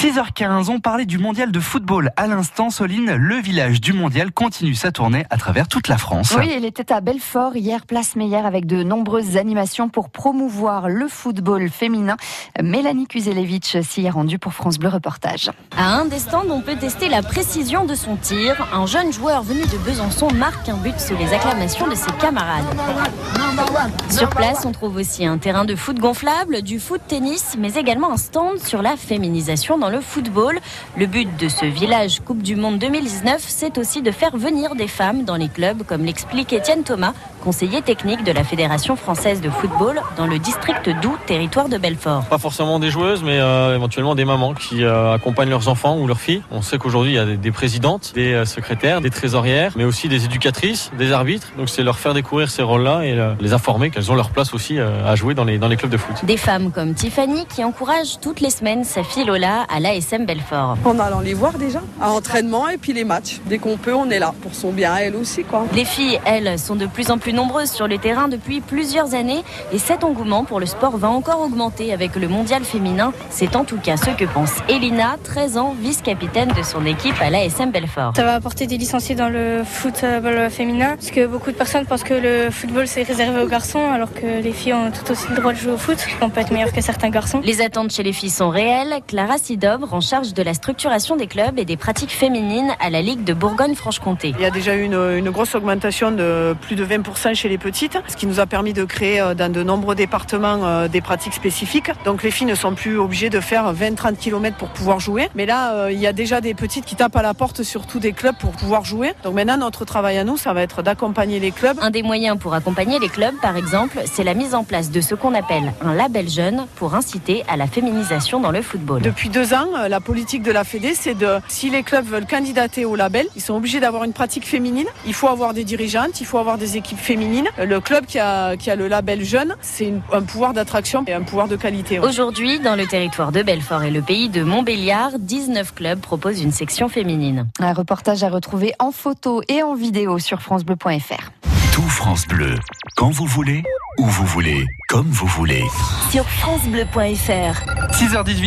6h15, on parlait du mondial de football. À l'instant, Soline, le village du mondial continue sa tournée à travers toute la France. Oui, il était à Belfort hier, place Meyer, avec de nombreuses animations pour promouvoir le football féminin. Mélanie Kuzelevich s'y est rendue pour France Bleu Reportage. À un des stands, on peut tester la précision de son tir. Un jeune joueur venu de Besançon marque un but sous les acclamations de ses camarades. Sur place, on trouve aussi un terrain de foot gonflable, du foot tennis, mais également un stand sur la féminisation dans le football. Le but de ce village Coupe du Monde 2019, c'est aussi de faire venir des femmes dans les clubs, comme l'explique Étienne Thomas, conseiller technique de la Fédération française de football dans le district d'Oux, territoire de Belfort. Pas forcément des joueuses, mais euh, éventuellement des mamans qui euh, accompagnent leurs enfants ou leurs filles. On sait qu'aujourd'hui, il y a des, des présidentes, des euh, secrétaires, des trésorières, mais aussi des éducatrices, des arbitres. Donc c'est leur faire découvrir ces rôles-là et euh, les informer qu'elles ont leur place aussi euh, à jouer dans les, dans les clubs de foot. Des femmes comme Tiffany qui encouragent toutes les semaines sa fille Lola à l'ASM Belfort. En allant les voir déjà, à entraînement et puis les matchs. Dès qu'on peut, on est là pour son bien, elle aussi quoi. Les filles, elles, sont de plus en plus nombreuses sur le terrain depuis plusieurs années et cet engouement pour le sport va encore augmenter avec le mondial féminin. C'est en tout cas ce que pense Elina, 13 ans, vice-capitaine de son équipe à l'ASM Belfort. Ça va apporter des licenciés dans le football féminin parce que beaucoup de personnes pensent que le football c'est réservé aux garçons alors que les filles ont tout aussi le droit de jouer au foot. On peut être meilleur que certains garçons. Les attentes chez les filles sont réelles. Clara Sidobre, en charge de la structuration des clubs et des pratiques féminines à la Ligue de Bourgogne-Franche-Comté. Il y a déjà eu une, une, grosse augmentation de plus de 20% chez les petites, ce qui nous a permis de créer euh, dans de nombreux départements euh, des pratiques spécifiques. Donc les filles ne sont plus obligées de faire 20-30 km pour pouvoir jouer. Mais là, euh, il y a déjà des petites qui tapent à la porte surtout des clubs pour pouvoir jouer. Donc maintenant, notre travail à nous, ça va être d'accompagner les clubs. Un des moyens pour accompagner les clubs, par exemple, c'est la mise en place de ce qu'on appelle un label jeune pour inciter à la féminisation dans le football. Depuis deux ans, la politique de la Fédé, c'est de, si les clubs veulent candidater au label, ils sont obligés d'avoir une pratique féminine. Il faut avoir des dirigeantes, il faut avoir des équipes féminines. Le club qui a, qui a le label jeune, c'est un pouvoir d'attraction et un pouvoir de qualité. Aujourd'hui, dans le territoire de Belfort et le pays de Montbéliard, 19 clubs proposent une section féminine. Un reportage à retrouver en photo et en vidéo sur francebleu.fr. Tout France Bleu, quand vous voulez, où vous voulez, comme vous voulez. Sur francebleu.fr. 6h18.